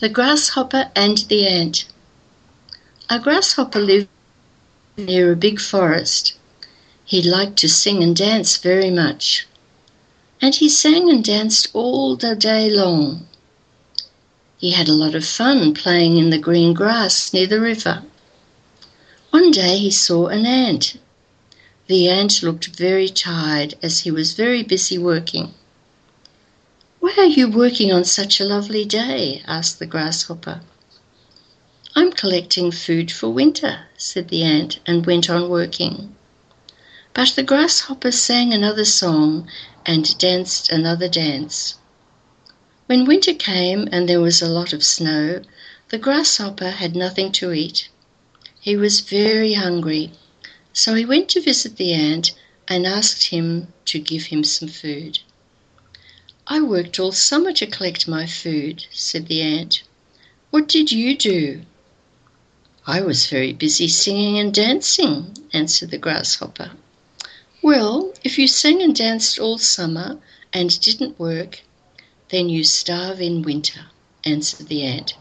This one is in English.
The Grasshopper and the Ant A grasshopper lived near a big forest. He liked to sing and dance very much. And he sang and danced all the day long. He had a lot of fun playing in the green grass near the river. One day he saw an ant. The ant looked very tired as he was very busy working. Why are you working on such a lovely day? asked the grasshopper. I'm collecting food for winter, said the ant, and went on working. But the grasshopper sang another song and danced another dance. When winter came and there was a lot of snow, the grasshopper had nothing to eat. He was very hungry, so he went to visit the ant and asked him to give him some food. I worked all summer to collect my food, said the ant. What did you do? I was very busy singing and dancing, answered the grasshopper. Well, if you sang and danced all summer and didn't work, then you starve in winter, answered the ant.